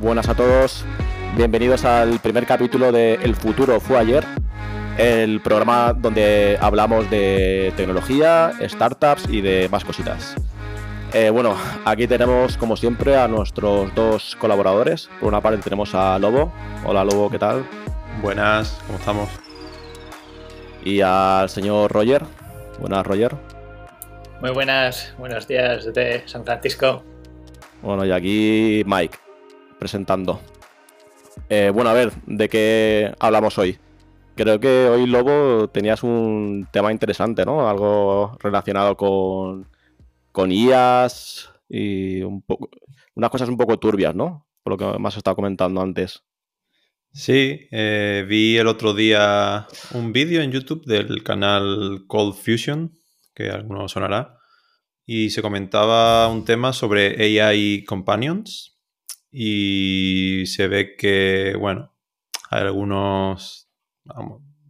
Buenas a todos. Bienvenidos al primer capítulo de El futuro fue ayer, el programa donde hablamos de tecnología, startups y de más cositas. Eh, bueno, aquí tenemos como siempre a nuestros dos colaboradores. Por una parte tenemos a Lobo. Hola Lobo, ¿qué tal? Buenas, ¿cómo estamos? Y al señor Roger. Buenas, Roger. Muy buenas, buenos días desde San Francisco. Bueno, y aquí Mike, presentando. Eh, bueno, a ver, ¿de qué hablamos hoy? Creo que hoy, Lobo, tenías un tema interesante, ¿no? Algo relacionado con, con IAS y un poco, unas cosas un poco turbias, ¿no? Por lo que has estado comentando antes. Sí, eh, vi el otro día un vídeo en YouTube del canal Cold Fusion, que alguno sonará, y se comentaba un tema sobre AI Companions y se ve que, bueno, hay algunos,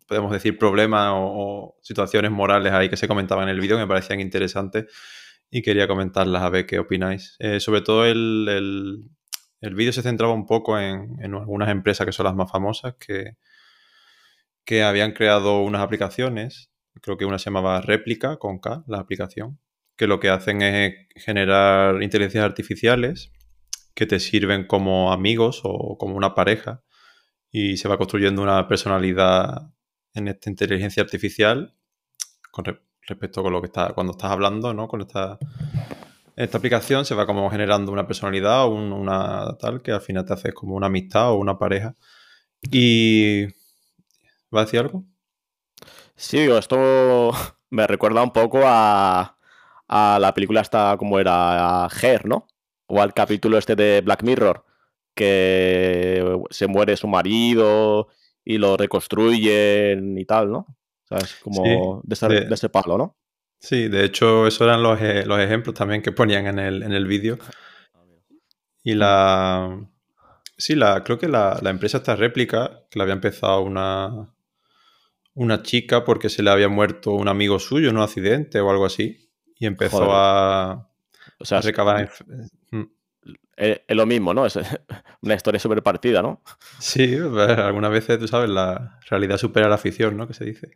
podemos decir, problemas o, situaciones morales ahí que se comentaban en el vídeo que me parecían interesantes y quería comentarlas a ver qué opináis. Eh, sobre todo el, el vídeo se centraba un poco en, algunas empresas que son las más famosas que, que habían creado unas aplicaciones. Creo que una se llamaba Réplica con K, la aplicación, que lo que hacen es generar inteligencias artificiales que te sirven como amigos o como una pareja y se va construyendo una personalidad en esta inteligencia artificial con respecto con lo que está cuando estás hablando, ¿no? Con esta esta aplicación se va como generando una personalidad o una tal que al final te haces como una amistad o una pareja. Y... ¿Va a decir algo? Sí, esto me recuerda un poco a, a la película esta como era Her, ¿no? O al capítulo este de Black Mirror, que se muere su marido y lo reconstruyen y tal, ¿no? O sea, es como de, de ese palo, ¿no? Sí, de hecho, esos eran los, eh, los ejemplos también que ponían en el, en el vídeo. Y la. Sí, la, creo que la, empresa esta réplica, que la había empezado una, una chica porque se le había muerto un amigo suyo en un accidente o algo así. Y empezó a, o sea, recabar. Es, lo mismo, ¿no? Es una historia súper partida, ¿no? Sí, algunas veces, tú sabes, la realidad supera la ficción, ¿no? Que se dice.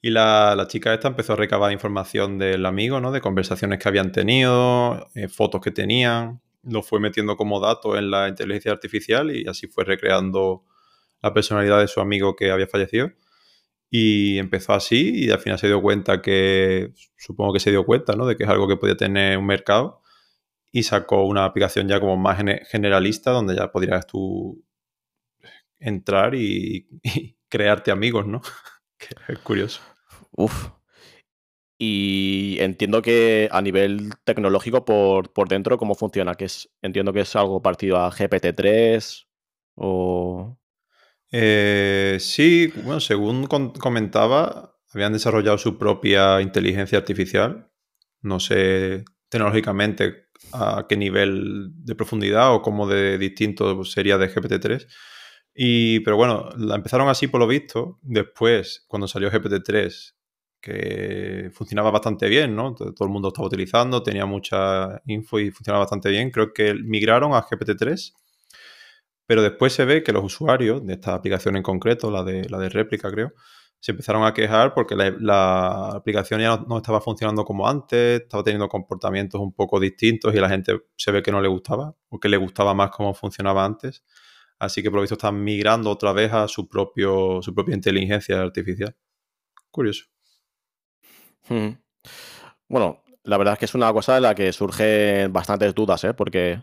Y la, chica esta empezó a recabar información del amigo, ¿no? De conversaciones que habían tenido, eh, fotos que tenían, lo fue metiendo como datos en la inteligencia artificial y así fue recreando la personalidad de su amigo que había fallecido. Y empezó así y al final se dio cuenta que, supongo que se dio cuenta, ¿no? De que es algo que podía tener un mercado y sacó una aplicación ya como más generalista donde ya podrías tú entrar y crearte amigos, ¿no? es curioso. Uf. Y entiendo que a nivel tecnológico por, dentro, ¿cómo funciona? Que es, entiendo que es algo partido a GPT-3 o... Eh, sí, bueno, según comentaba, habían desarrollado su propia inteligencia artificial. No sé tecnológicamente a qué nivel de profundidad o cómo de distinto sería de GPT-3. Y, pero bueno, la empezaron así por lo visto. Después, cuando salió GPT-3, que funcionaba bastante bien, ¿no? Todo, el mundo estaba utilizando, tenía mucha info y funcionaba bastante bien. Creo que migraron a GPT-3. Pero después se ve que los usuarios de esta aplicación en concreto, la de, la de réplica, creo, se empezaron a quejar porque la, aplicación ya no, estaba funcionando como antes, estaba teniendo comportamientos un poco distintos y la gente se ve que no le gustaba o que le gustaba más cómo funcionaba antes. Así que por lo visto están migrando otra vez a su, propio, su propia inteligencia artificial. Curioso. Bueno, la verdad es que es una cosa de la que surgen bastantes dudas, ¿eh? Porque,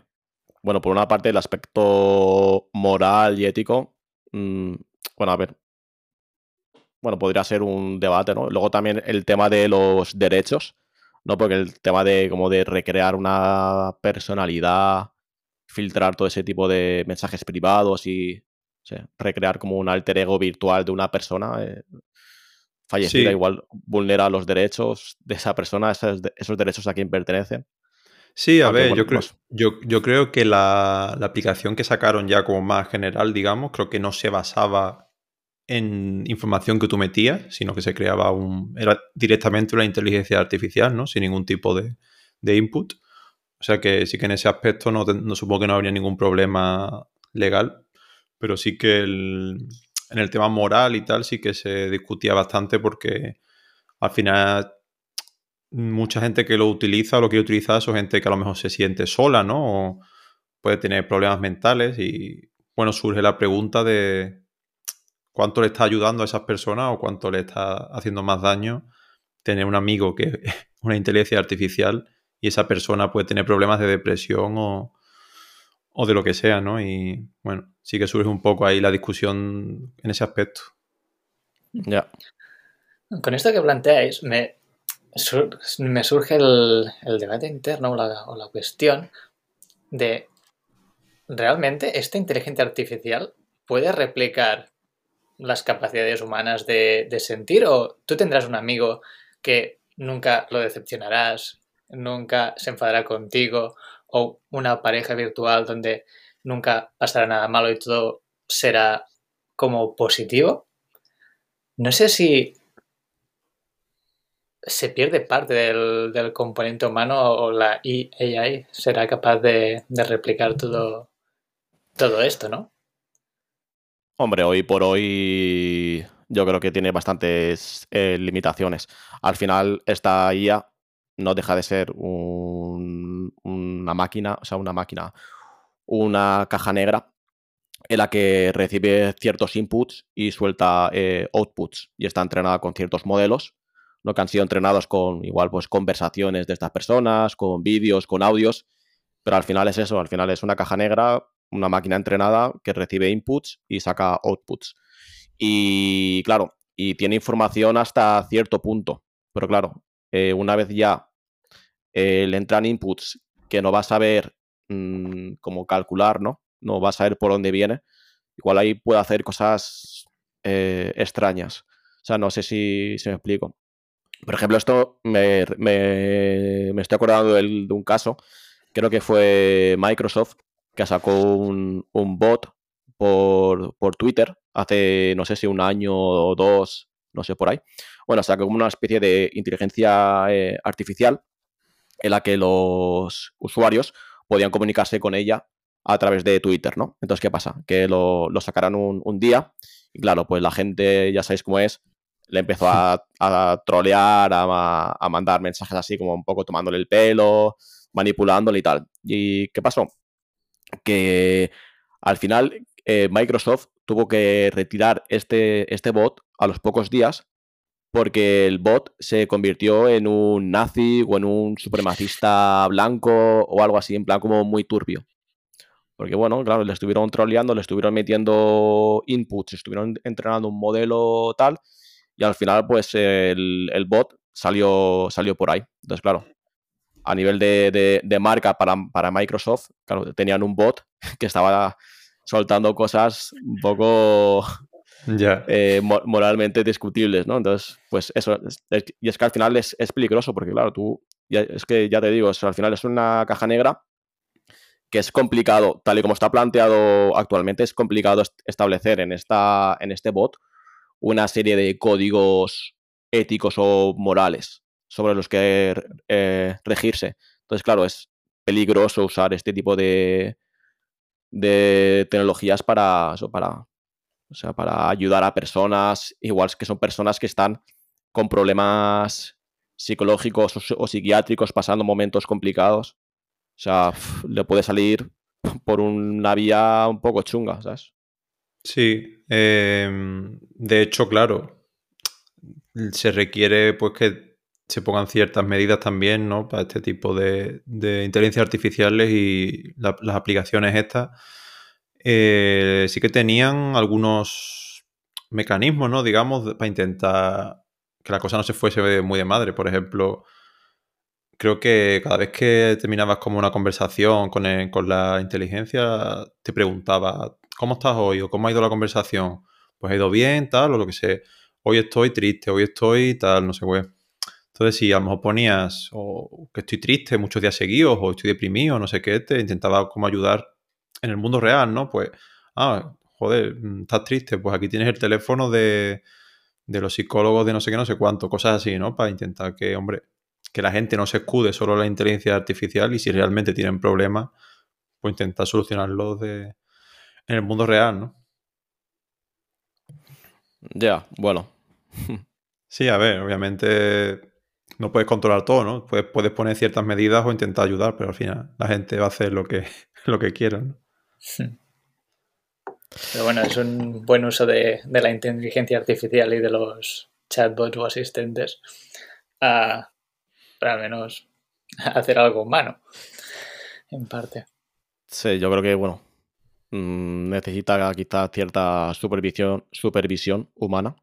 bueno, por una parte el aspecto moral y ético, mm, bueno, a ver, bueno, podría ser un debate, ¿no? Luego también el tema de los derechos, ¿no? Porque el tema de como de recrear una personalidad filtrar todo ese tipo de mensajes privados y recrear como un alter ego virtual de una persona eh, fallecida, igual vulnera los derechos de esa persona, esos, derechos a quien pertenecen. Sí, a ver, yo, creo, yo, yo, creo que la, aplicación que sacaron ya como más general, digamos, creo que no se basaba en información que tú metías, sino que se creaba un... era directamente una inteligencia artificial, ¿no? Sin ningún tipo de, de input. O sea que sí que en ese aspecto no, no supongo que no habría ningún problema legal, pero sí que en el tema moral y tal sí que se discutía bastante porque al final mucha gente que lo utiliza o lo quiere utilizar son gente que a lo mejor se siente sola, ¿no? O puede tener problemas mentales y, bueno, surge la pregunta de cuánto le está ayudando a esas personas o cuánto le está haciendo más daño tener un amigo que es una inteligencia artificial y esa persona puede tener problemas de depresión o, o de lo que sea, ¿no? Y bueno, sí que surge un poco ahí la discusión en ese aspecto. Ya. Con esto que planteáis, me, me surge el, debate interno o la, cuestión de, ¿realmente esta inteligencia artificial puede replicar las capacidades humanas de, de, sentir o tú tendrás un amigo que nunca lo decepcionarás, nunca se enfadará contigo o una pareja virtual donde nunca pasará nada malo y todo será como positivo? No sé si se pierde parte del, componente humano o la AI será capaz de, replicar todo, todo esto, ¿no? Hombre, hoy por hoy yo creo que tiene bastantes eh, limitaciones. Al final, esta IA no deja de ser una máquina, o sea, una máquina, una caja negra en la que recibe ciertos inputs y suelta eh, outputs y está entrenada con ciertos modelos ¿no? que han sido entrenados con igual pues conversaciones de estas personas, con vídeos, con audios, pero al final es eso, al final es una caja negra, una máquina entrenada que recibe inputs y saca outputs. Y claro, y tiene información hasta cierto punto, pero claro, eh, una vez ya eh, le entran inputs que no va a saber mm, cómo calcular, ¿no? No va a saber por dónde viene, igual ahí puede hacer cosas eh, extrañas. O sea, no sé si se me explico. Por ejemplo, esto me, estoy acordando de, un caso, creo que fue Microsoft, que sacó un, bot por, Twitter hace, no sé si un año o dos, no sé por ahí. Bueno, sacó como una especie de inteligencia eh, artificial en la que los usuarios podían comunicarse con ella a través de Twitter, ¿no? Entonces, ¿qué pasa? Que lo, lo sacarán un, un, día y claro, pues la gente, ya sabéis cómo es, le empezó a, trolear, a, mandar mensajes así como un poco tomándole el pelo, manipulándole y tal. ¿Y qué pasó? Que al final eh, Microsoft tuvo que retirar este, este bot a los pocos días porque el bot se convirtió en un nazi o en un supremacista blanco o algo así, en plan como muy turbio. Porque bueno, claro, le estuvieron troleando, le estuvieron metiendo inputs, estuvieron entrenando un modelo tal, y al final pues el, bot salió, salió por ahí. Entonces, claro, a nivel de, marca para, Microsoft, claro, tenían un bot que estaba soltando cosas un poco eh, moralmente discutibles, ¿no? Entonces, pues eso, y es que al final es, peligroso porque, claro, tú, es que ya te digo, al final es una caja negra que es complicado, tal y como está planteado actualmente, es complicado establecer en, esta, en este bot una serie de códigos éticos o morales sobre los que eh, regirse. Entonces, claro, es peligroso usar este tipo de, de tecnologías para, para, o sea, para ayudar a personas, igual que son personas que están con problemas psicológicos o, psiquiátricos, pasando momentos complicados. O sea, le puede salir por una vía un poco chunga, ¿sabes? Sí, em, de hecho, claro, se requiere pues que se pongan ciertas medidas también, ¿no? Para este tipo de, de inteligencias artificiales y las aplicaciones estas. Eh, sí que tenían algunos mecanismos, ¿no? Digamos, para intentar que la cosa no se fuese muy de madre. Por ejemplo, creo que cada vez que terminabas como una conversación con, con la inteligencia, te preguntaba, ¿cómo estás hoy? ¿O cómo ha ido la conversación? Pues ha ido bien, tal, o lo que sea. Hoy estoy triste, hoy estoy tal, no sé qué. Entonces, si a lo mejor ponías o que estoy triste muchos días seguidos, o estoy deprimido, no sé qué, te intentaba como ayudar en el mundo real, ¿no? Pues, ah, joder, mm, estás triste, pues aquí tienes el teléfono de, de los psicólogos de no sé qué, no sé cuánto, cosas así, ¿no? Para intentar que, hombre, que la gente no se escude solo en la inteligencia artificial y si realmente tienen problemas, pues intentar solucionarlos de, en el mundo real, ¿no? Ya, bueno. Sí, a ver, obviamente no puedes controlar todo, ¿no? Puedes, puedes poner ciertas medidas o intentar ayudar, pero al final la gente va a hacer lo que, lo que quiera, ¿no? Pero bueno, es un buen uso de, de la inteligencia artificial y de los chatbots o asistentes a, para al menos hacer algo humano, en parte. Sí, yo creo que, bueno, mm, necesita quizás cierta supervisión, supervisión humana.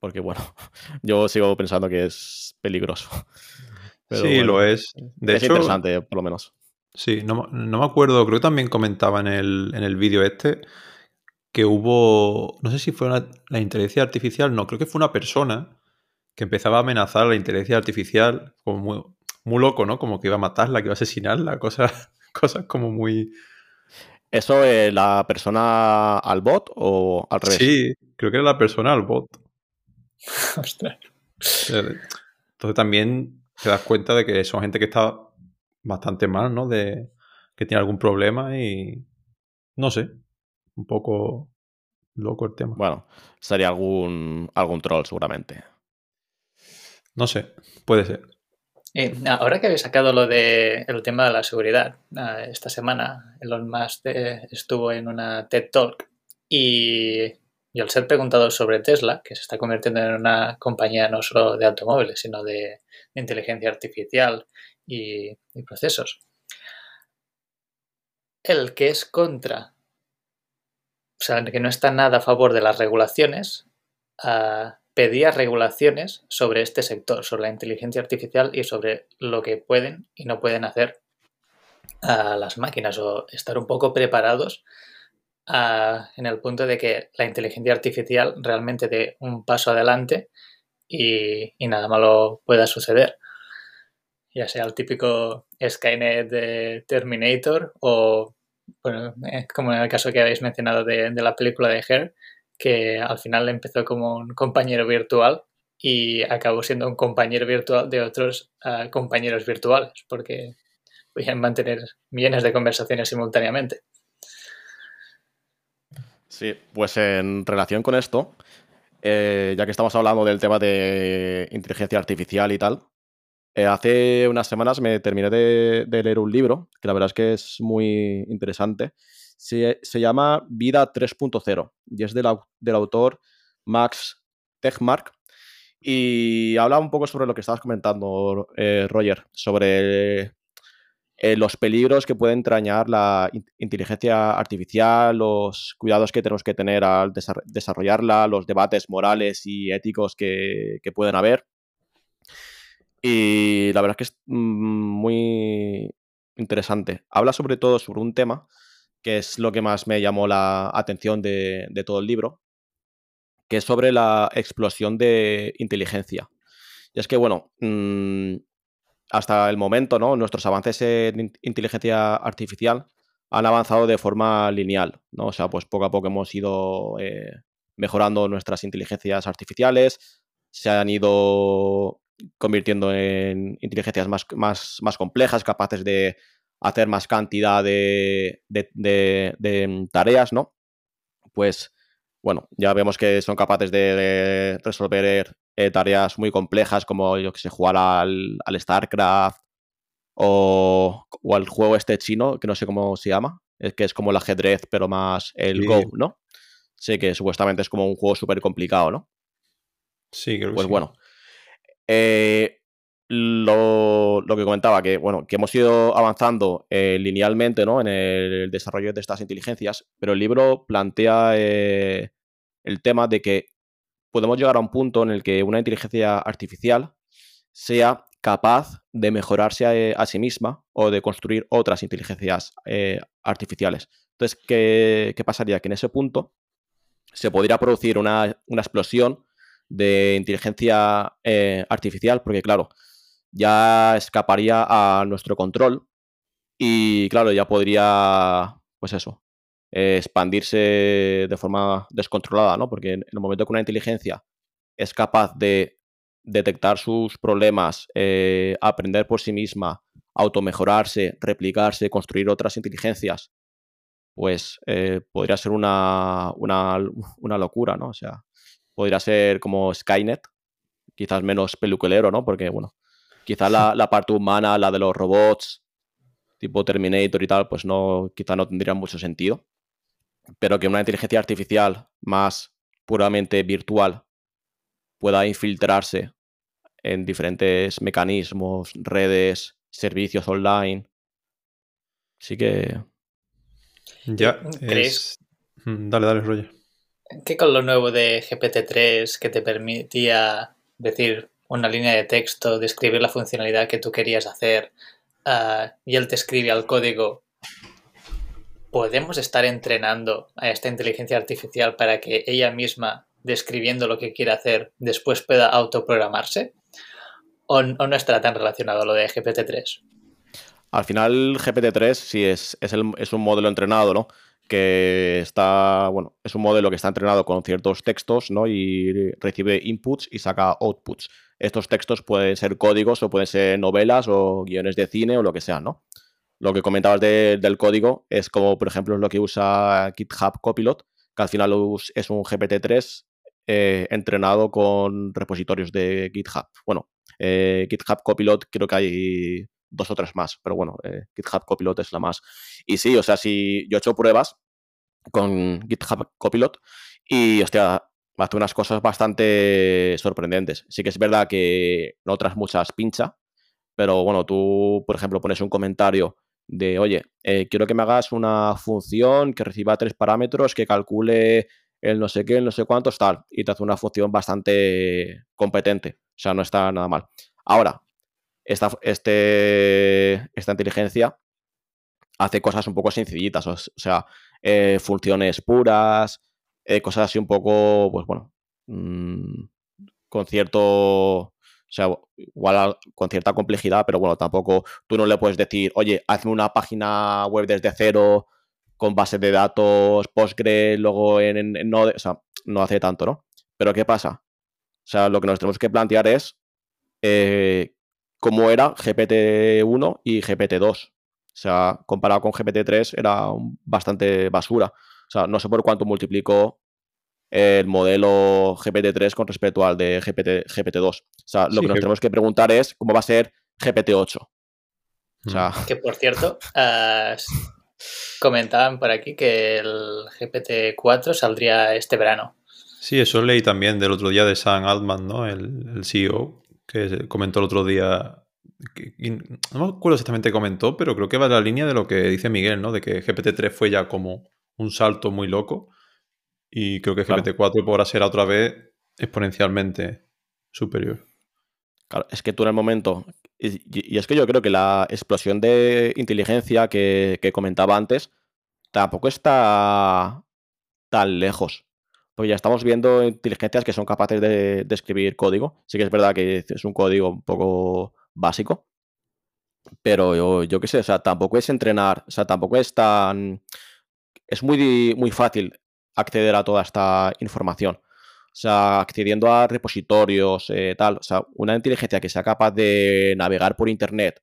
Porque, bueno, yo sigo pensando que es peligroso. Pero, sí, lo es. De es hecho, interesante, por lo menos. Sí, no, no, me acuerdo, creo que también comentaba en el, en el vídeo este que hubo, no sé si fue una, la inteligencia artificial, no, creo que fue una persona que empezaba a amenazar a la inteligencia artificial, como muy, muy loco, ¿no? Como que iba a matarla, que iba a asesinarla, cosas, cosas como muy... ¿Eso es la persona al bot o al revés? Sí, creo que era la persona al bot. Ostras. Entonces también te das cuenta de que son gente que está bastante mal, ¿no? De que tiene algún problema y no sé, un poco loco el tema. Bueno, sería algún, algún troll seguramente. No sé, puede ser. Eh, ahora que habéis sacado lo de el tema de la seguridad, eh, esta semana Elon Musk eh, estuvo en una TED Talk y, y, al ser preguntado sobre Tesla, que se está convirtiendo en una compañía no solo de automóviles, sino de, inteligencia artificial y, procesos, el que es contra, o sea, que no está nada a favor de las regulaciones, uh, pedía regulaciones sobre este sector, sobre la inteligencia artificial y sobre lo que pueden y no pueden hacer las máquinas o estar un poco preparados a, en el punto de que la inteligencia artificial realmente dé un paso adelante y, nada malo pueda suceder. Ya sea el típico Skynet de Terminator o, bueno, como en el caso que habéis mencionado de, de la película de Her, que al final empezó como un compañero virtual y acabó siendo un compañero virtual de otros uh, compañeros virtuales, porque podían mantener millones de conversaciones simultáneamente. Sí, pues en relación con esto, eh, ya que estamos hablando del tema de inteligencia artificial y tal, eh, hace unas semanas me terminé de, leer un libro, que la verdad es que es muy interesante, se, llama Vida 3.0 y es del, autor Max Tegmark. Y habla un poco sobre lo que estabas comentando, eh, Roger, sobre eh, los peligros que puede entrañar la in inteligencia artificial, los cuidados que tenemos que tener al desar desarrollarla, los debates morales y éticos que, pueden haber. Y la verdad es que es muy interesante. Habla sobre todo sobre un tema que es lo que más me llamó la atención de, todo el libro, que es sobre la explosión de inteligencia. Y es que, bueno, mmm, hasta el momento, ¿no? Nuestros avances en inteligencia artificial han avanzado de forma lineal, ¿no? O sea, pues poco a poco hemos ido eh, mejorando nuestras inteligencias artificiales, se han ido convirtiendo en inteligencias más, más, más complejas, capaces de hacer más cantidad de, de, de, de, tareas, ¿no? Pues, bueno, ya vemos que son capaces de, resolver eh, tareas muy complejas como, yo que sé, jugar al, al StarCraft o, o, al juego este chino, que no sé cómo se llama, es que es como el ajedrez, pero más el sí. Go, ¿no? Sí, que supuestamente es como un juego súper complicado, ¿no? Sí, creo que Pues sí. bueno. Eh, lo, lo, que comentaba, que bueno, que hemos ido avanzando eh, linealmente ¿no? en el desarrollo de estas inteligencias, pero el libro plantea eh, el tema de que podemos llegar a un punto en el que una inteligencia artificial sea capaz de mejorarse a, a sí misma o de construir otras inteligencias eh, artificiales. Entonces, ¿qué, ¿qué, pasaría? Que en ese punto se podría producir una, una explosión de inteligencia eh, artificial, porque claro, ya escaparía a nuestro control y claro, ya podría, pues eso, eh, expandirse de forma descontrolada, ¿no? Porque en el momento que una inteligencia es capaz de detectar sus problemas, eh, aprender por sí misma, automejorarse, replicarse, construir otras inteligencias, pues eh, podría ser una, una, una, locura, ¿no? O sea, podría ser como Skynet, quizás menos peluquelero, ¿no? Porque, bueno, quizás la, la, parte humana, la de los robots, tipo Terminator y tal, pues no, quizás no tendría mucho sentido. Pero que una inteligencia artificial más puramente virtual pueda infiltrarse en diferentes mecanismos, redes, servicios online. Sí que. Ya. Es... Mm, dale, dale, Roger. ¿Qué con lo nuevo de GPT-3 que te permitía decir una línea de texto, describir la funcionalidad que tú querías hacer uh, y él te escribe al código? ¿Podemos estar entrenando a esta inteligencia artificial para que ella misma, describiendo lo que quiere hacer, después pueda autoprogramarse? ¿O, no estará tan relacionado lo de GPT-3? Al final, GPT-3 sí es, es un modelo entrenado, ¿no? que está, bueno, es un modelo que está entrenado con ciertos textos, ¿no? Y recibe inputs y saca outputs. Estos textos pueden ser códigos o pueden ser novelas o guiones de cine o lo que sea, ¿no? Lo que comentabas del código es como, por ejemplo, lo que usa GitHub Copilot, que al final es un GPT-3 eh, entrenado con repositorios de GitHub. Bueno, eh, GitHub Copilot creo que hay dos o tres más, pero bueno, eh, GitHub Copilot es la más. Y sí, o sea, si yo he hecho pruebas con GitHub Copilot y, hostia, hace unas cosas bastante sorprendentes. Sí que es verdad que en otras muchas pincha, pero bueno, tú, por ejemplo, pones un comentario de, oye, eh, quiero que me hagas una función que reciba tres parámetros, que calcule el no sé qué, el no sé cuántos, tal, y te hace una función bastante competente. O sea, no está nada mal. Ahora, esta, este, esta inteligencia hace cosas un poco sencillitas, o sea, eh, funciones puras, eh, cosas así un poco, pues bueno, mmm, con cierto, sea, igual con cierta complejidad, pero bueno, tampoco tú no le puedes decir, oye, hazme una página web desde cero con base de datos, Postgres, luego en, Node, o sea, no hace tanto, ¿no? Pero ¿qué pasa? O sea, lo que nos tenemos que plantear es eh, cómo era GPT-1 y GPT-2. O sea, comparado con GPT-3 era bastante basura. O sea, no sé por cuánto multiplicó el modelo GPT-3 con respecto al de GPT, GPT-2. O sea, lo que nos tenemos que preguntar es cómo va a ser GPT-8. O sea... Mm. Que por cierto, uh, comentaban por aquí que el GPT-4 saldría este verano. Sí, eso leí también del otro día de Sam Altman, ¿no? El, el CEO, que comentó el otro día. no me acuerdo exactamente qué comentó, pero creo que va en la línea de lo que dice Miguel, ¿no? De que GPT-3 fue ya como un salto muy loco. Y creo que GPT-4 podrá ser otra vez exponencialmente superior. Claro, es que tú en el momento. Y, es que yo creo que la explosión de inteligencia que, que comentaba antes tampoco está tan lejos. Pues ya estamos viendo inteligencias que son capaces de, escribir código. Sí que es verdad que es un código un poco básico. Pero yo, yo qué sé, o sea, tampoco es entrenar, o sea, tampoco es tan. Es muy, muy fácil acceder a toda esta información. O sea, accediendo a repositorios, eh, tal. O sea, una inteligencia que sea capaz de navegar por internet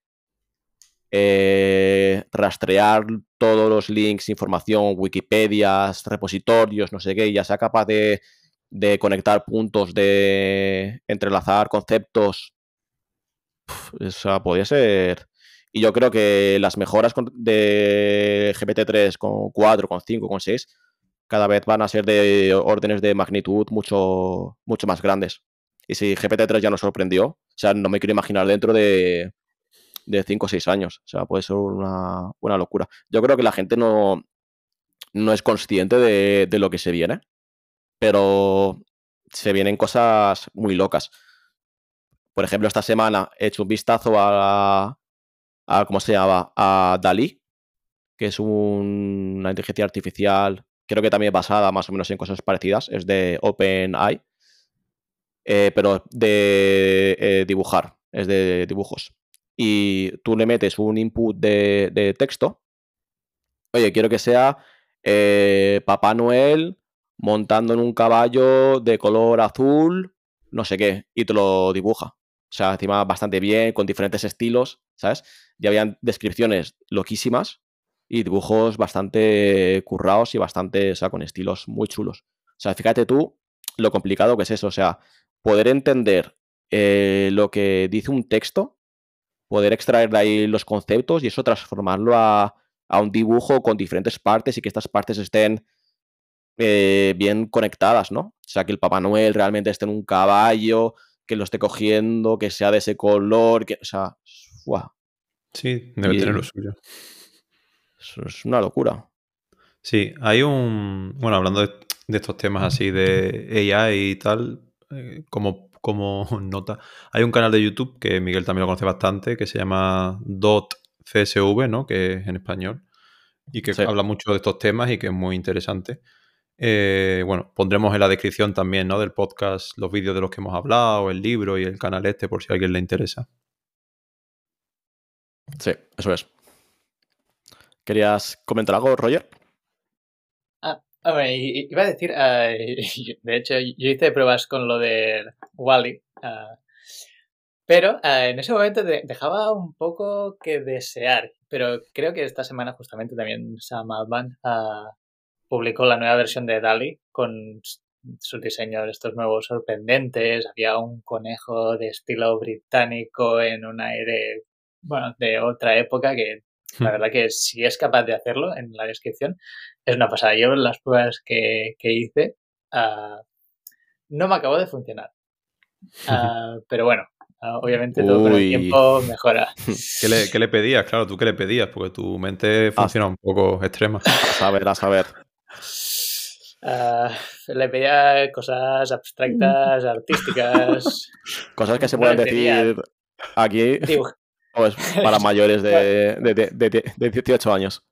eh, rastrear todos los links, información, Wikipedias, repositorios, no sé qué, y ya sea capaz de, conectar puntos, de entrelazar conceptos. o sea, podría ser. Y yo creo que las mejoras de GPT-3 con 4, con 5, con 6, cada vez van a ser de órdenes de magnitud mucho, mucho más grandes. Y si GPT-3 ya nos sorprendió, o sea, no me quiero imaginar dentro de de 5 o 6 años. O sea, puede ser una, una locura. Yo creo que la gente no, no es consciente de, de, lo que se viene, pero se vienen cosas muy locas. Por ejemplo, esta semana he hecho un vistazo a, a ¿cómo se llama? A Dalí, que es un, una inteligencia artificial, creo que también basada más o menos en cosas parecidas, es de OpenAI, eh, pero de eh, dibujar, es de dibujos y tú le metes un input de, texto. Oye, quiero que sea eh, Papá Noel montando en un caballo de color azul no sé qué, y te lo dibuja. O sea, encima bastante bien, con diferentes estilos, ¿sabes? Y habían descripciones loquísimas y dibujos bastante currados y bastante, o sea, con estilos muy chulos. O sea, fíjate tú lo complicado que es eso, o sea, poder entender eh, lo que dice un texto, poder extraer de ahí los conceptos y eso transformarlo a, a un dibujo con diferentes partes y que estas partes estén eh, bien conectadas, ¿no? O sea, que el Papá Noel realmente esté en un caballo, que lo esté cogiendo, que sea de ese color, que, o sea, ¡guau! Sí, debe Y- tener lo suyo. Es una locura. Sí, hay un. Bueno, hablando de, de estos temas así de AI y tal, eh, como, como nota, hay un canal de YouTube que Miguel también lo conoce bastante, que se llama Dot CSV, ¿no? Que es en español, y que Sí. habla mucho de estos temas y que es muy interesante. Eh, bueno, pondremos en la descripción también, ¿no? Del podcast los vídeos de los que hemos hablado, el libro y el canal este, por si a alguien le interesa. Sí, eso es. ¿Querías comentar algo, Roger? Ah, y- iba a decir, yo- de hecho, yo hice pruebas con lo de Wally, ah, pero ah, en ese momento de- dejaba un poco que desear. Pero creo que esta semana justamente también Sam Altman publicó la nueva versión de DALI con sus diseños estos nuevos sorprendentes. Había un conejo de estilo británico en un aire, bueno, de otra época que la verdad que si es capaz de hacerlo en la descripción, es una pasada. Yo las pruebas que, que hice ah, no me acabó de funcionar. Ah, pero bueno, ah, obviamente todo con el tiempo mejora. ¿Qué le, qué le pedías? Claro, tú qué le pedías, porque tu mente funciona un poco extrema. A saber, a saber. Ah, le pedía cosas abstractas, artísticas. Cosas que se pueden decir aquí dibuj- pues, para mayores de, de, de- de- de 18 años.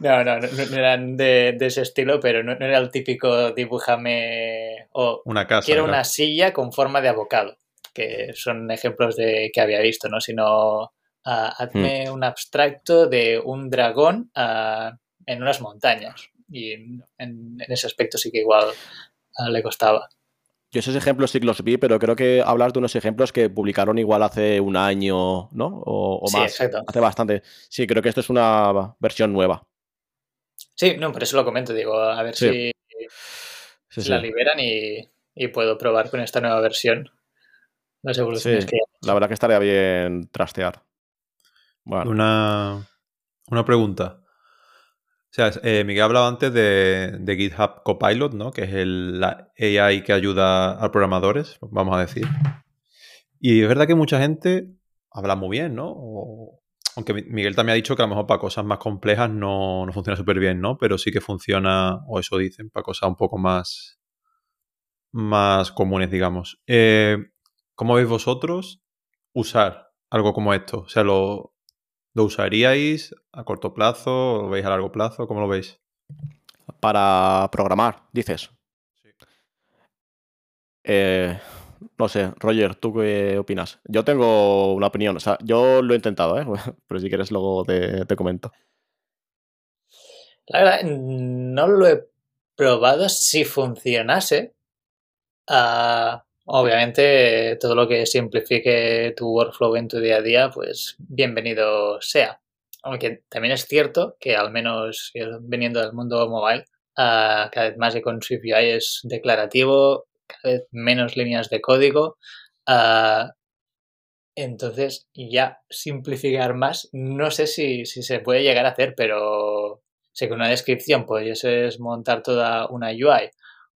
No, no, no, no eran de, de ese estilo, pero no, no era el típico dibújame o Una casa. quiero claro. una silla con forma de abocado, que son ejemplos de que había visto, ¿no? Sino ah, hazme un abstracto de un dragón ah, en unas montañas. Y en, en ese aspecto sí que igual ah, le costaba. Yo esos ejemplos sí que los vi, pero creo que hablas de unos ejemplos que publicaron igual hace un año, ¿no? O, o Sí, más. exacto. Hace bastante. Sí, creo que esto es una versión nueva. Sí, no, por eso lo comento, digo, a ver Sí. si, Sí, la liberan y, y puedo probar con esta nueva versión las evoluciones Sí. que La verdad que estaría bien trastear. Bueno, Una, una pregunta. Sea, eh, Miguel hablaba antes de, de GitHub Copilot, ¿no? Que es el, la AI que ayuda a programadores, vamos a decir. Y es verdad que mucha gente habla muy bien, ¿no? Aunque Mi- Miguel también ha dicho que a lo mejor para cosas más complejas no, no funciona súper bien, ¿no? Pero sí que funciona, o eso dicen, para cosas un poco más, más comunes, digamos. Eh, ¿Cómo veis vosotros usar algo como esto? O sea, ¿lo, lo usaríais a corto plazo? ¿Lo veis a largo plazo? ¿Cómo lo veis? para programar, dices. Eh, no sé, Roger, ¿tú qué opinas? Yo tengo una opinión, o sea, yo lo he intentado, ¿eh? pero si quieres luego te, te comento. La verdad, no lo he probado si funcionase. Ah, obviamente, todo lo que simplifique tu workflow en tu día a día, pues bienvenido sea. Aunque también es cierto que al menos viniendo del mundo mobile, ah, cada vez más que con UI es declarativo, cada vez menos líneas de código. ah, entonces, ya simplificar más, no sé si, si se puede llegar a hacer, pero sé que una descripción pudieses montar toda una UI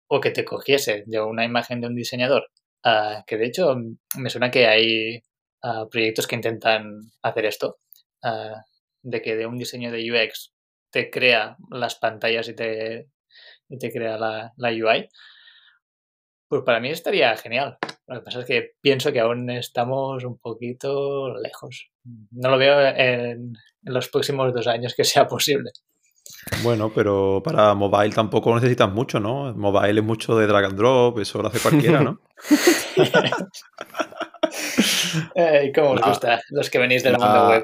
o que te cogiese de una imagen de un diseñador, ah, que de hecho me suena que hay ah, proyectos que intentan hacer esto, ah, de que de un diseño de UX te crea las pantallas y te, y te crea la, la UI. Pues para mí estaría genial. Lo que pasa es que pienso que aún estamos un poquito lejos. No lo veo en los próximos dos años que sea posible. Bueno, pero para mobile tampoco necesitas mucho, ¿no? Mobile es mucho de drag and drop, eso lo hace cualquiera, ¿no? ¿Cómo os La- gusta los que venís del la- mundo web?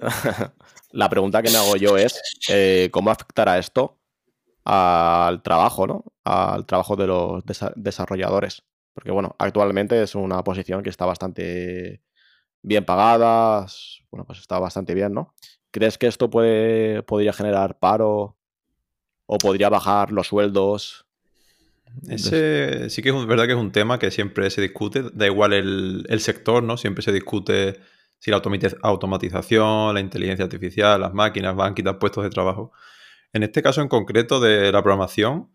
La pregunta que me hago yo es, eh, ¿cómo afectará esto al trabajo, ¿no? Al trabajo de los desa- desarrolladores. Porque bueno, actualmente es una posición que está bastante bien pagada, bueno, pues está bastante bien, ¿no? ¿Crees que esto puede, podría generar paro o podría bajar los sueldos? Ese sí que es verdad que es un tema que siempre se discute, da igual el, el sector, ¿no? Siempre se discute si la automatización, la inteligencia artificial, las máquinas van a quitar puestos de trabajo. En este caso en concreto de la programación,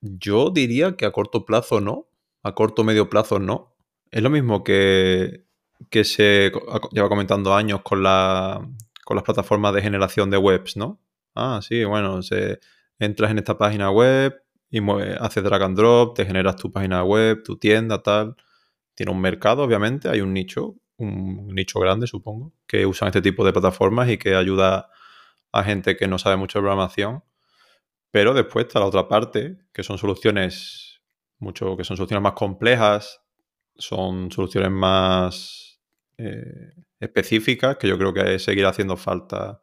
yo diría que a corto plazo no, a corto o medio plazo no. Es lo mismo que, que se lleva comentando años con, la, con las plataformas de generación de webs, ¿no? Ah, sí, bueno, se, entras en esta página web y haces drag and drop, te generas tu página web, tu tienda, tal. Tiene un mercado, obviamente, hay un nicho, un nicho grande, supongo, que usan este tipo de plataformas y que ayuda a gente que no sabe mucho de programación. Pero después está la otra parte, que son soluciones mucho, que son soluciones más complejas, son soluciones más eh, específicas, que yo creo que seguirá haciendo falta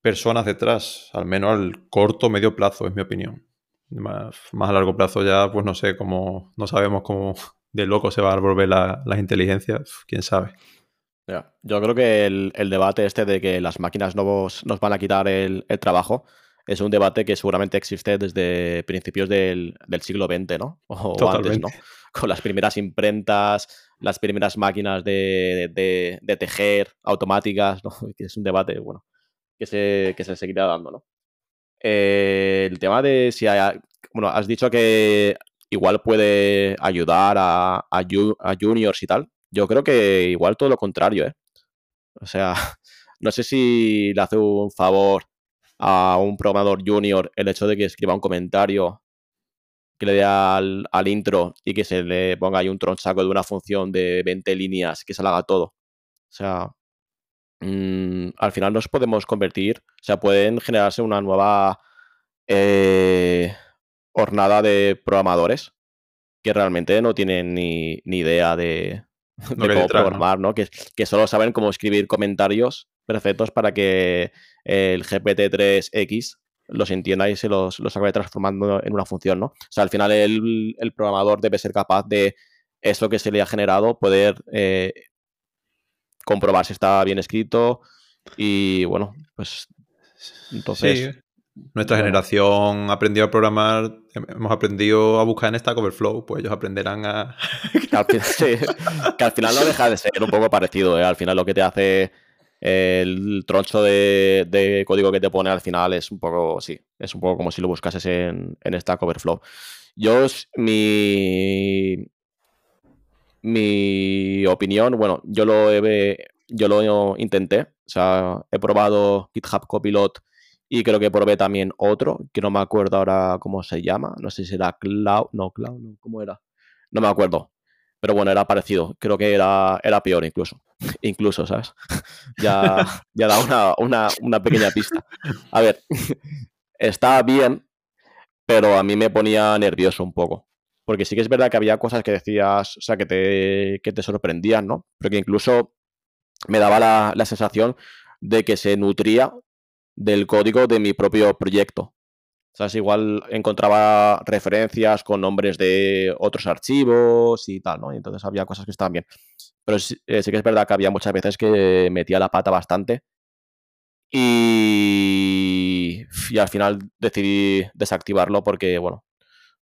personas detrás, al menos al corto medio plazo, es mi opinión. Más, más, a largo plazo ya, pues no sé cómo, no sabemos cómo de loco se va a volver la, las inteligencias, quién sabe. Yo creo que el, debate este de que las máquinas nos, nos van a quitar el, trabajo es un debate que seguramente existe desde principios del, siglo XX, ¿no? O, antes, ¿no? Con las primeras imprentas, las primeras máquinas de, tejer automáticas, ¿no? Que es un debate, bueno, que se, que se seguirá dando, ¿no? Eh, el tema de si hay, bueno, has dicho que igual puede ayudar a, a, juniors y tal. Yo creo que igual todo lo contrario, ¿eh? O sea, no sé si le hace un favor a un programador junior el hecho de que escriba un comentario que le dé al, intro y que se le ponga ahí un tronchaco de una función de 20 líneas que se le haga todo. O sea, mm, al final nos podemos convertir, o sea, pueden generarse una nueva eh, hornada de programadores que realmente no tienen ni, idea de, cómo programar, ¿no? Que, que, solo saben cómo escribir comentarios perfectos para que el GPT-3X los entienda y se los, los acabe transformando en una función, ¿no? O sea, al final el, programador debe ser capaz de eso que se le ha generado, poder eh, comprobar si está bien escrito y, bueno, pues entonces... Nuestra generación aprendió a programar, hemos aprendido a buscar en Stack Overflow, pues ellos aprenderán a... que, al final no deja de ser un poco parecido, ¿eh? al final lo que te hace el troncho de, código que te pone al final es un poco, sí, es un poco como si lo buscases en, en Stack Overflow. Yo, mi, mi opinión, bueno, yo lo, he, yo lo intenté, o sea, he probado GitHub Copilot y creo que probé también otro, que no me acuerdo ahora cómo se llama. No sé si era Cloud. No, Cloud, no, ¿cómo era? No me acuerdo. Pero bueno, era parecido. Creo que era, era peor incluso. incluso, ¿sabes? ya, ya da una, una pequeña pista. A ver, está bien, pero a mí me ponía nervioso un poco. Porque sí que es verdad que había cosas que decías, o sea, que te, que te sorprendían, ¿no? Porque incluso me daba la, la sensación de que se nutría del código de mi propio proyecto. Sea, igual encontraba referencias con nombres de otros archivos y tal, ¿no? Y entonces había cosas que estaban bien. Pero eh, sí, que es verdad que había muchas veces que metía la pata bastante. Y, y al final decidí desactivarlo porque, bueno,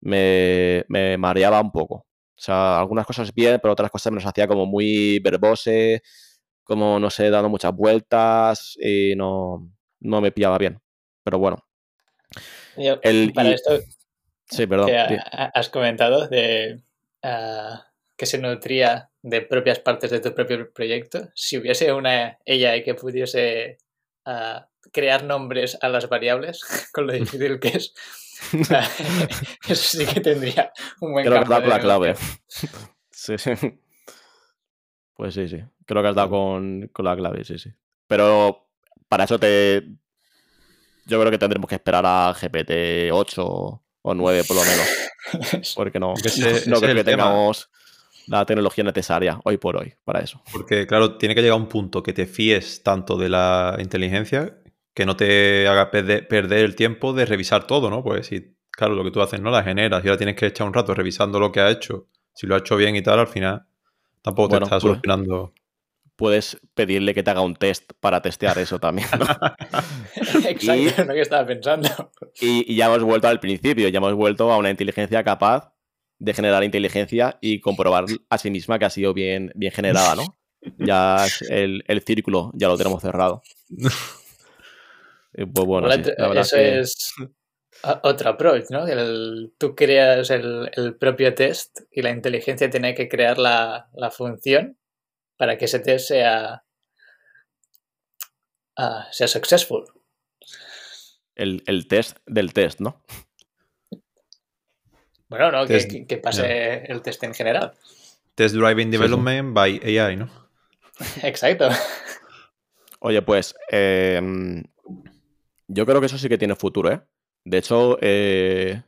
me, me, mareaba un poco. O sea, algunas cosas bien, pero otras cosas me las hacía como muy verbose, como, no sé, dando muchas vueltas y no, no me pillaba bien. Pero bueno. El, para esto sí, perdón, que has comentado de ah, que se nutría de propias partes de tu propio proyecto, si hubiese una ella que pudiese ah, crear nombres a las variables, con lo difícil que es, ah, eso sí que tendría un buen Creo que has la clave. sí, sí. Pues sí, sí. Creo que has dado con, con la clave, sí, sí. Pero para eso te. Yo creo que tendremos que esperar a GPT 8 o 9 por lo menos. Porque no, no creo que tengamos la tecnología necesaria hoy por hoy para eso. Porque, claro, tiene que llegar un punto que te fíes tanto de la inteligencia que no te haga perder el tiempo de revisar todo, ¿no? Pues si claro, lo que tú haces, ¿no? La generas y ahora tienes que echar un rato revisando lo que ha hecho. Si lo ha hecho bien y tal, al final tampoco te Bueno, está pues- solucionando. Puedes pedirle que te haga un test para testear eso también. ¿no? Exacto, es lo que estaba pensando. Y, y ya hemos vuelto al principio, ya hemos vuelto a una inteligencia capaz de generar inteligencia y comprobar a sí misma que ha sido bien, bien generada, ¿no? Ya el, el círculo ya lo tenemos cerrado. Eh, Pues bueno, sí, la eso que- es otro approach, ¿no? El- tú creas el, el propio test y la inteligencia tiene que crear la, la función para que ese test sea, ah, sea successful. el, el test del test, ¿no? Bueno, no, que, Test, que- que pase el test en general. Test Driving sí. Development by AI, ¿no? Exacto. Oye, pues eh, yo creo que eso sí que tiene futuro, ¿eh? De hecho, eh,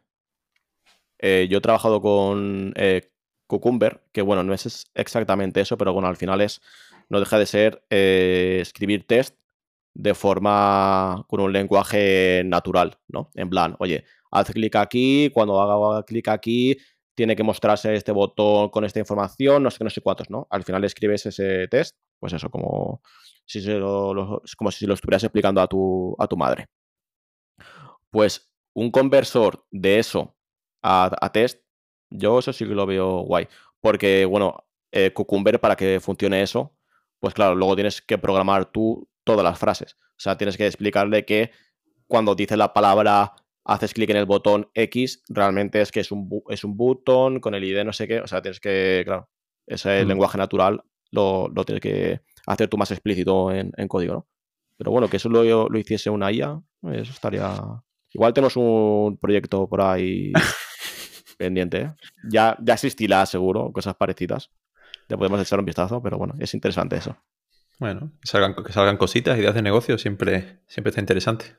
eh, yo he trabajado con eh, Cucumber, que bueno, no es exactamente eso, pero bueno, al final es, no deja de ser eh, escribir test de forma con un lenguaje natural, ¿no? En plan, oye, haz clic aquí, cuando haga clic aquí, tiene que mostrarse este botón con esta información, no sé qué, no sé cuántos, ¿no? Al final escribes ese test, pues eso, como si, se lo, como si lo estuvieras explicando a tu, a tu madre. Pues un conversor de eso a test, yo eso sí que lo veo guay. Porque, bueno, eh, Cucumber para que funcione eso, pues claro, luego tienes que programar tú todas las frases. O sea, tienes que explicarle que cuando dice la palabra haces clic en el botón X, realmente es que es un, es un botón con el ID no sé qué. O sea, tienes que, claro, ese Mm. lenguaje natural lo, lo tienes que hacer tú más explícito en, en código, ¿no? Pero bueno, que eso lo, lo hiciese una IA, eso estaría... Igual tenemos un proyecto por ahí pendiente. ¿eh? Ya, ya existirá seguro, cosas parecidas. Le podemos echar un vistazo, pero bueno, es interesante eso. Bueno, que salgan, que salgan cositas, ideas de negocio, siempre, siempre está interesante.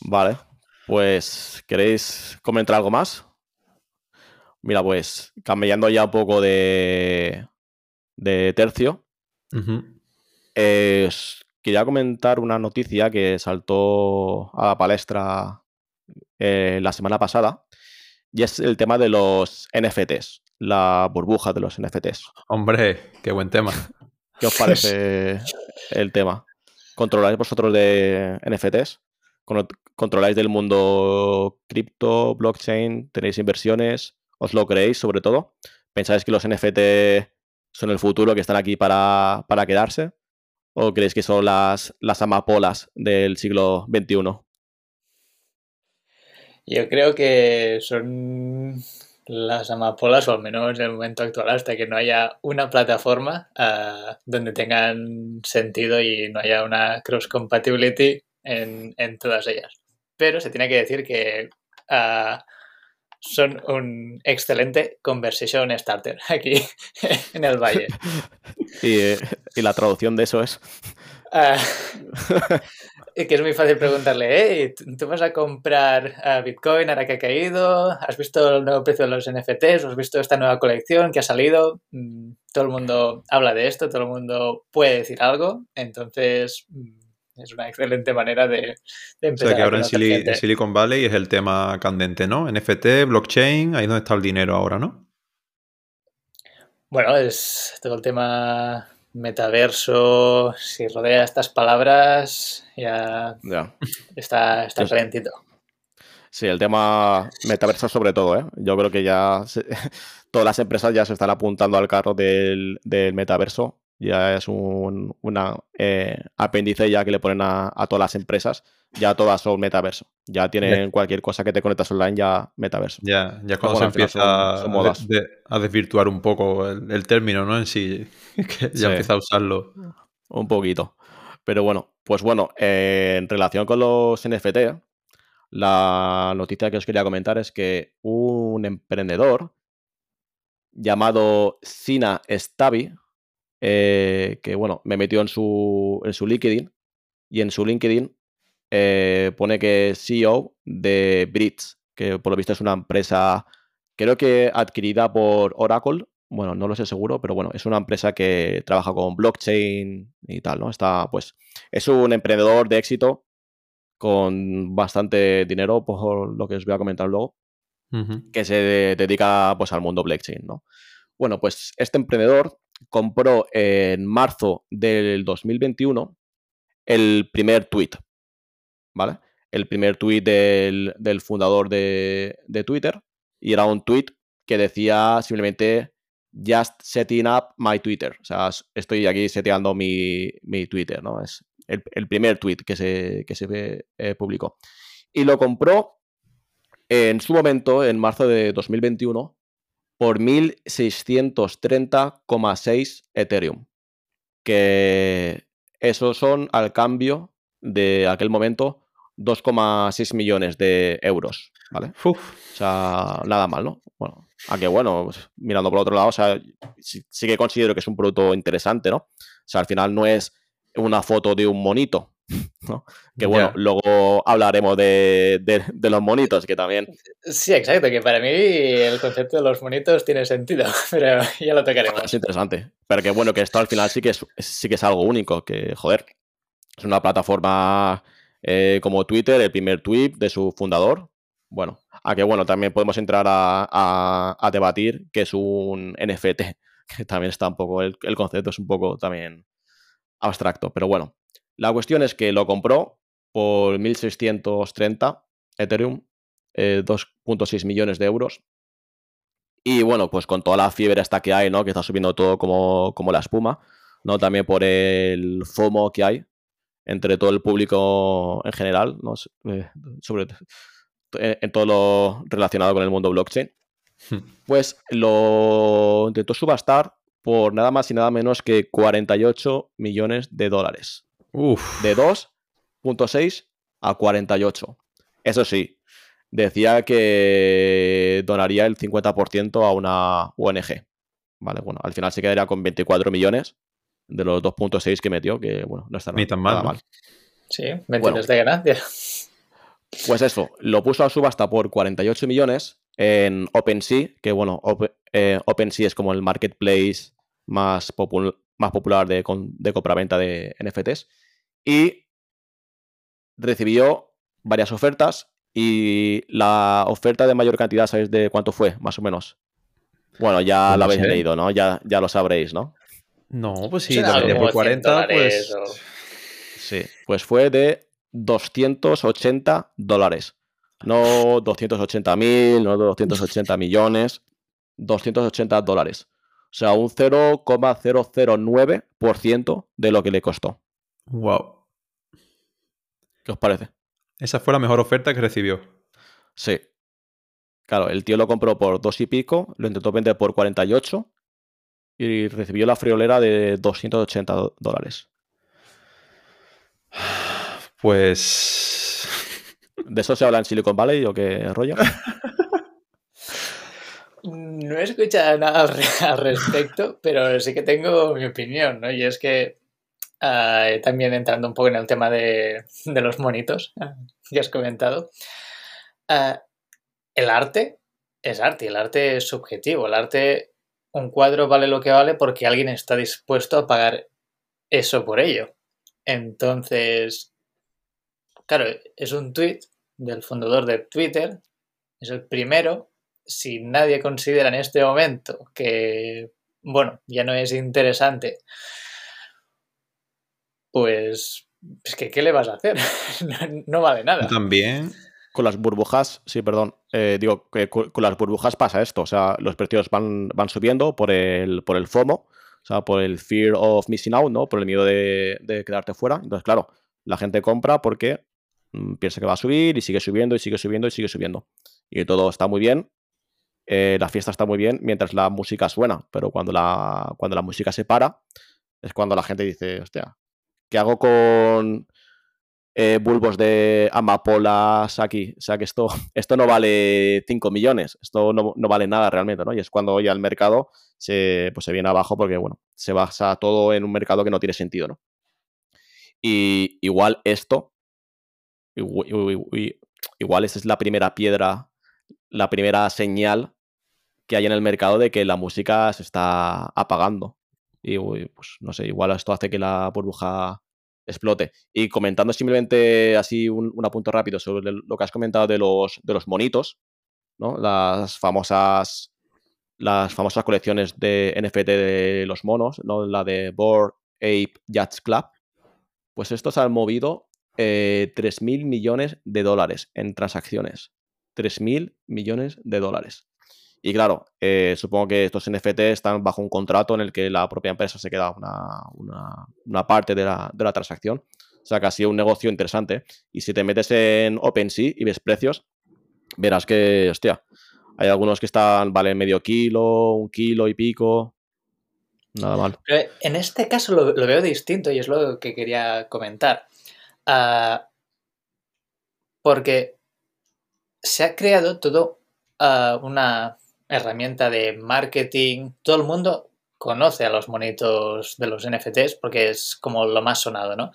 Vale, pues ¿queréis comentar algo más? Mira, pues cambiando ya un poco de, de tercio, eh, quería comentar una noticia que saltó a la palestra eh, la semana pasada y es el tema de los NFTs, la burbuja de los NFTs. Hombre, qué buen tema. ¿Qué os parece el tema? ¿Controláis vosotros de NFTs? ¿Controláis del mundo cripto, blockchain? ¿Tenéis inversiones? ¿Os lo creéis sobre todo? ¿Pensáis que los NFT son el futuro, que están aquí para, para quedarse? ¿O creéis que son las, las amapolas del siglo XXI? Yo creo que son las amapolas, o al menos en el momento actual, hasta que no haya una plataforma ah, donde tengan sentido y no haya una cross compatibility en, en todas ellas. Pero se tiene que decir que ah, son un excelente conversation starter aquí en el valle. Y, eh, y la traducción de eso es... Y que es muy fácil preguntarle, hey, ¿tú vas a comprar ah, Bitcoin ahora que ha caído? ¿Has visto el nuevo precio de los NFTs? ¿Has visto esta nueva colección que ha salido? Mm, Todo el mundo habla de esto, todo el mundo puede decir algo, entonces mm, es una excelente manera de, de O empezar sea que a ahora en, en Silicon Valley es el tema candente, ¿no? NFT, blockchain, ahí es donde está el dinero ahora, ¿no? Bueno, es todo el tema metaverso, si rodea estas palabras, ya Ya. está, está calentito. Sí, el tema metaverso sobre todo, ¿eh? Yo creo que ya se- todas las empresas ya se están apuntando al carro del, del metaverso. Ya es un una, eh, apéndice ya que le ponen a, a todas las empresas. Ya todas son metaverso. Ya tienen cualquier cosa que te conectas online ya metaverso. Ya, ya cuando bueno, se empieza son- son a de- a desvirtuar un poco el, el término, ¿no? En sí, que ya Sí. empieza a usarlo. Un poquito. Pero bueno, pues bueno, eh, en relación con los NFT, la noticia que os quería comentar es que un emprendedor llamado Sina Stavi, eh, que bueno, me metió en su, en su LinkedIn y en su LinkedIn eh, pone que es CEO de Bridge, que por lo visto es una empresa, creo que adquirida por Oracle. Bueno, no lo sé seguro, pero bueno, es una empresa que trabaja con blockchain y tal, ¿no? Está, pues, es un emprendedor de éxito con bastante dinero, por lo que os voy a comentar luego, que se de- dedica pues al mundo blockchain, ¿no? Bueno, pues este emprendedor compró en marzo del 2021 el primer tweet, ¿vale? El primer tweet del, del fundador de, de Twitter y era un tweet que decía simplemente just setting up my Twitter. O sea, estoy aquí seteando mi, mi Twitter, ¿no? Es el, el primer tweet que se, que se eh, publicó. Y lo compró en su momento, en marzo de 2021, por 1.630,6 Ethereum. Que esos son al cambio de aquel momento 2,6 millones de euros, ¿vale? Uf, O sea, nada mal, ¿no? Bueno, aunque bueno, pues, mirando por otro lado, o sea, sí, sí que considero que es un producto interesante, ¿no? O sea, al final no es una foto de un monito, ¿no? Que bueno, luego hablaremos de, de- de los monitos, que también Sí, exacto, que para mí el concepto de los monitos tiene sentido, pero ya lo tocaremos. es interesante. Pero que bueno, que esto al final sí que es, sí que es algo único, que joder, es una plataforma eh, como Twitter, el primer tweet de su fundador. Bueno, a que bueno, también podemos entrar a, a- a debatir que es un NFT, que también está un poco, el, el concepto es un poco también abstracto, pero bueno. La cuestión es que lo compró por 1630 Ethereum, eh, 2.6 millones de euros. Y bueno, pues con toda la fiebre hasta que hay, ¿no? Que está subiendo todo como, como la espuma, ¿no? También por el FOMO que hay entre todo el público en general, ¿no? Eh, sobre en, en todo lo relacionado con el mundo blockchain. Pues lo intentó subastar por nada más y nada menos que 48 millones de dólares. uf. De 2.6 a 48. Eso sí, decía que donaría el 50% a una ONG. Vale, bueno, al final se quedaría con 24 millones de los 2.6 que metió, que bueno, no está Ni nada, tan mal, nada ¿no? mal. Sí, 20 Bueno. de ganancia. Pues eso, lo puso a subasta por 48 millones en OpenSea, que bueno, Op- eh, OpenSea es como el marketplace más, popul- más popular de, con- de compraventa de NFTs. Y recibió varias ofertas y la oferta de mayor cantidad, ¿sabéis de cuánto fue, más o menos? Bueno, ya Pues lo no habéis sé. leído, ¿no? Ya, ya lo sabréis, ¿no? No, pues sí, la como por 100 40, pues. o- Sí, pues fue de 280 dólares. No 280 mil, no 280 millones, 280 dólares. O sea, un 0,009% de lo que le costó. Wow. ¿Qué os parece? Esa fue la mejor oferta que recibió. Sí. Claro, el tío lo compró por dos y pico, lo intentó vender por 48 y recibió la friolera de 280 do- dólares. Pues. ¿De eso se habla en Silicon Valley o qué rollo? No he escuchado nada al, re- al respecto, pero sí que tengo mi opinión, ¿no? Y es que ah, también entrando un poco en el tema de, de los monitos ah, que has comentado, ah, el arte es arte y el arte es subjetivo. El arte, un cuadro vale lo que vale porque alguien está dispuesto a pagar eso por ello. Entonces, claro, es un tweet del fundador de Twitter, es el primero si nadie considera en este momento que, bueno, ya no es interesante, pues, es que, ¿qué le vas a hacer? no, vale nada. También. Con las burbujas, sí, perdón. eh, digo que con las burbujas pasa esto. O sea, los precios van, van subiendo por el, por el FOMO, o sea, por el fear of missing out, ¿no? Por el miedo de, de quedarte fuera. Entonces, claro, la gente compra porque mm, piensa que va a subir y sigue subiendo y sigue subiendo y sigue subiendo. Y todo está muy bien. Eh, la fiesta está muy bien mientras la música suena. Pero cuando la, cuando la música se para, es cuando la gente dice, hostia, ¿qué hago con eh, bulbos de amapolas aquí? O sea, que esto, esto no vale 5 millones, esto no, no vale nada realmente, ¿no? Y es cuando ya el mercado se, pues se viene abajo porque, bueno, se basa todo en un mercado que no tiene sentido, ¿no? Y igual esto, igu- igu- igu- igual esa es la primera piedra, la primera señal que hay en el mercado de que la música se está apagando. Y pues no sé, igual esto hace que la burbuja explote. Y comentando simplemente así un, un apunto rápido sobre lo que has comentado de los, de los monitos, ¿no? Las famosas las famosas colecciones de NFT de los monos, ¿no? La de Board Ape Yachts Club. Pues estos han movido eh, 3.000 millones de dólares en transacciones. 3.000 millones de dólares. Y claro, eh, supongo que estos NFT están bajo un contrato en el que la propia empresa se queda una, parte de la, de la, transacción. O sea que ha sido un negocio interesante. Y si te metes en OpenSea y ves precios, verás que, hostia, hay algunos que están, valen medio kilo, un kilo y pico. Nada mal. en este caso lo, veo distinto y es lo que quería comentar. Ah, porque se ha creado todo ah, una herramienta de marketing. Todo el mundo conoce a los monitos de los NFTs porque es como lo más sonado, ¿no?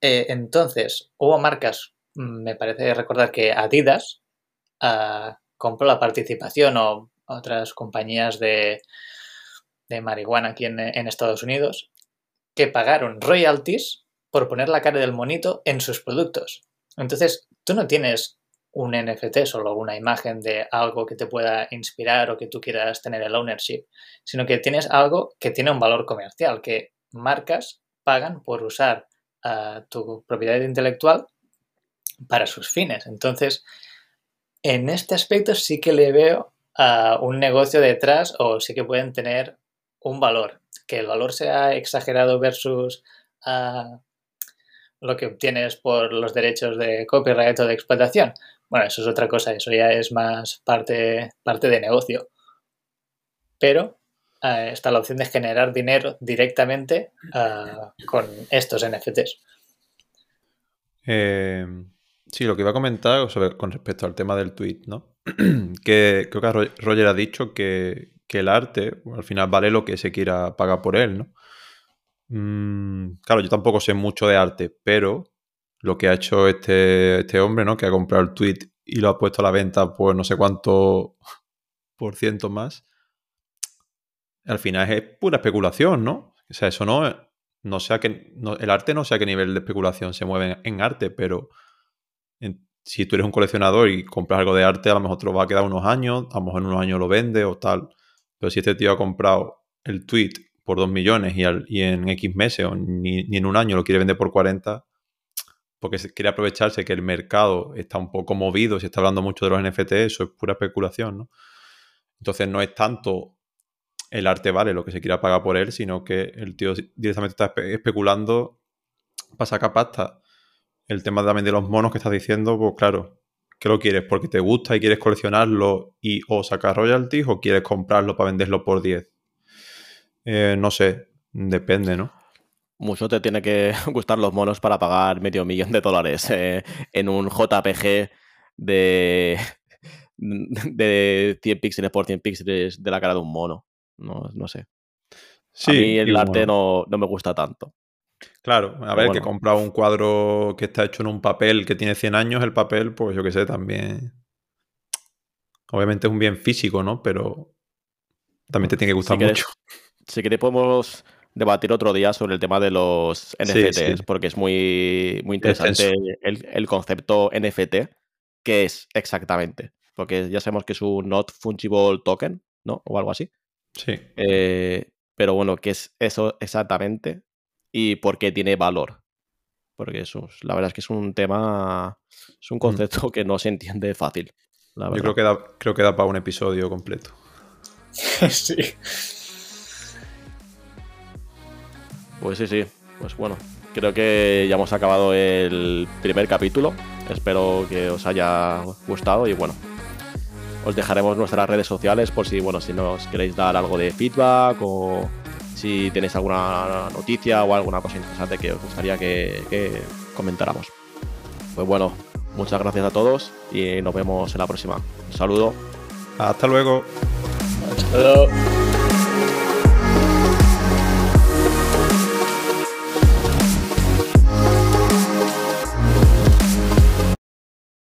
Eh, entonces, hubo marcas, mm, me parece recordar que Adidas uh, compró la participación o otras compañías de, marihuana aquí en, Estados Unidos que pagaron royalties por poner la cara del monito en sus productos. Entonces, tú no tienes un NFT, solo una imagen de algo que te pueda inspirar o que tú quieras tener el ownership, sino que tienes algo que tiene un valor comercial, que marcas pagan por usar ah, tu propiedad intelectual para sus fines. Entonces, en este aspecto sí que le veo a un negocio detrás o sí que pueden tener un valor. Que el valor sea exagerado versus ah, lo que obtienes por los derechos de copyright o de explotación. Bueno, eso es otra cosa, eso ya es más parte, parte de negocio. Pero ah, está la opción de generar dinero directamente ah, con estos NFTs. Eh, Sí, lo que iba a comentar con respecto al tema del tweet, ¿no? que creo que Roger ha dicho que, el arte al final vale lo que se quiera pagar por él, ¿no? Mm, claro, yo tampoco sé mucho de arte, pero lo que ha hecho este, este hombre, ¿no? Que ha comprado el tweet y lo ha puesto a la venta por no sé cuánto por ciento más, al final es pura especulación, ¿no? O sea, eso no, no sea que, el arte no sé a qué nivel de especulación se mueve en arte, pero si tú eres un coleccionador y compras algo de arte, a lo mejor te lo va a quedar unos años, a lo mejor en unos años lo vende o tal. Pero si este tío ha comprado el tweet por 2 millones y, en X meses o ni, en un año lo quiere vender por 40, porque quiere aprovecharse que el mercado está un poco movido, se está hablando mucho de los NFT, eso es pura especulación, ¿no? Entonces no es tanto el arte vale lo que se quiera pagar por él, sino que el tío directamente está especulando para sacar pasta el tema también de los monos que estás diciendo, pues claro, ¿qué lo quieres? ¿Porque te gusta y quieres coleccionarlo y o sacar royalties o quieres comprarlo para venderlo por 10? Eh, no sé, depende, ¿no? Mucho te tiene que gustar los monos para pagar medio millón de dólares eh, en un JPG de, de 100 píxeles por 100 píxeles de la cara de un mono. No, no sé. Sí, a mí el arte no, no me gusta tanto. Claro, a ver, que compra un cuadro que está hecho en un papel que tiene 100 años, el papel, pues yo qué sé, también. Obviamente es un bien físico, ¿no? Pero también te tiene que gustar mucho. Si queréis, podemos debatir otro día sobre el tema de los NFTs, porque es muy, muy interesante el, el, concepto NFT, que es exactamente. Porque ya sabemos que es un Not Fungible Token, ¿no? O algo así. Sí. Eh, pero bueno, ¿qué es eso exactamente? y por qué tiene valor. Porque eso, la verdad es que es un tema, es un mm. concepto que no se entiende fácil. Yo creo que, da, creo que da para un episodio completo. sí. Pues sí, sí. Pues bueno, creo que ya hemos acabado el primer capítulo. Espero que os haya gustado y bueno, os dejaremos nuestras redes sociales por si, bueno, si nos queréis dar algo de feedback o si tenéis alguna noticia o alguna cosa interesante que os gustaría que, comentáramos. Pues bueno, muchas gracias a todos y nos vemos en la próxima. Un saludo. Hasta luego. Hasta luego.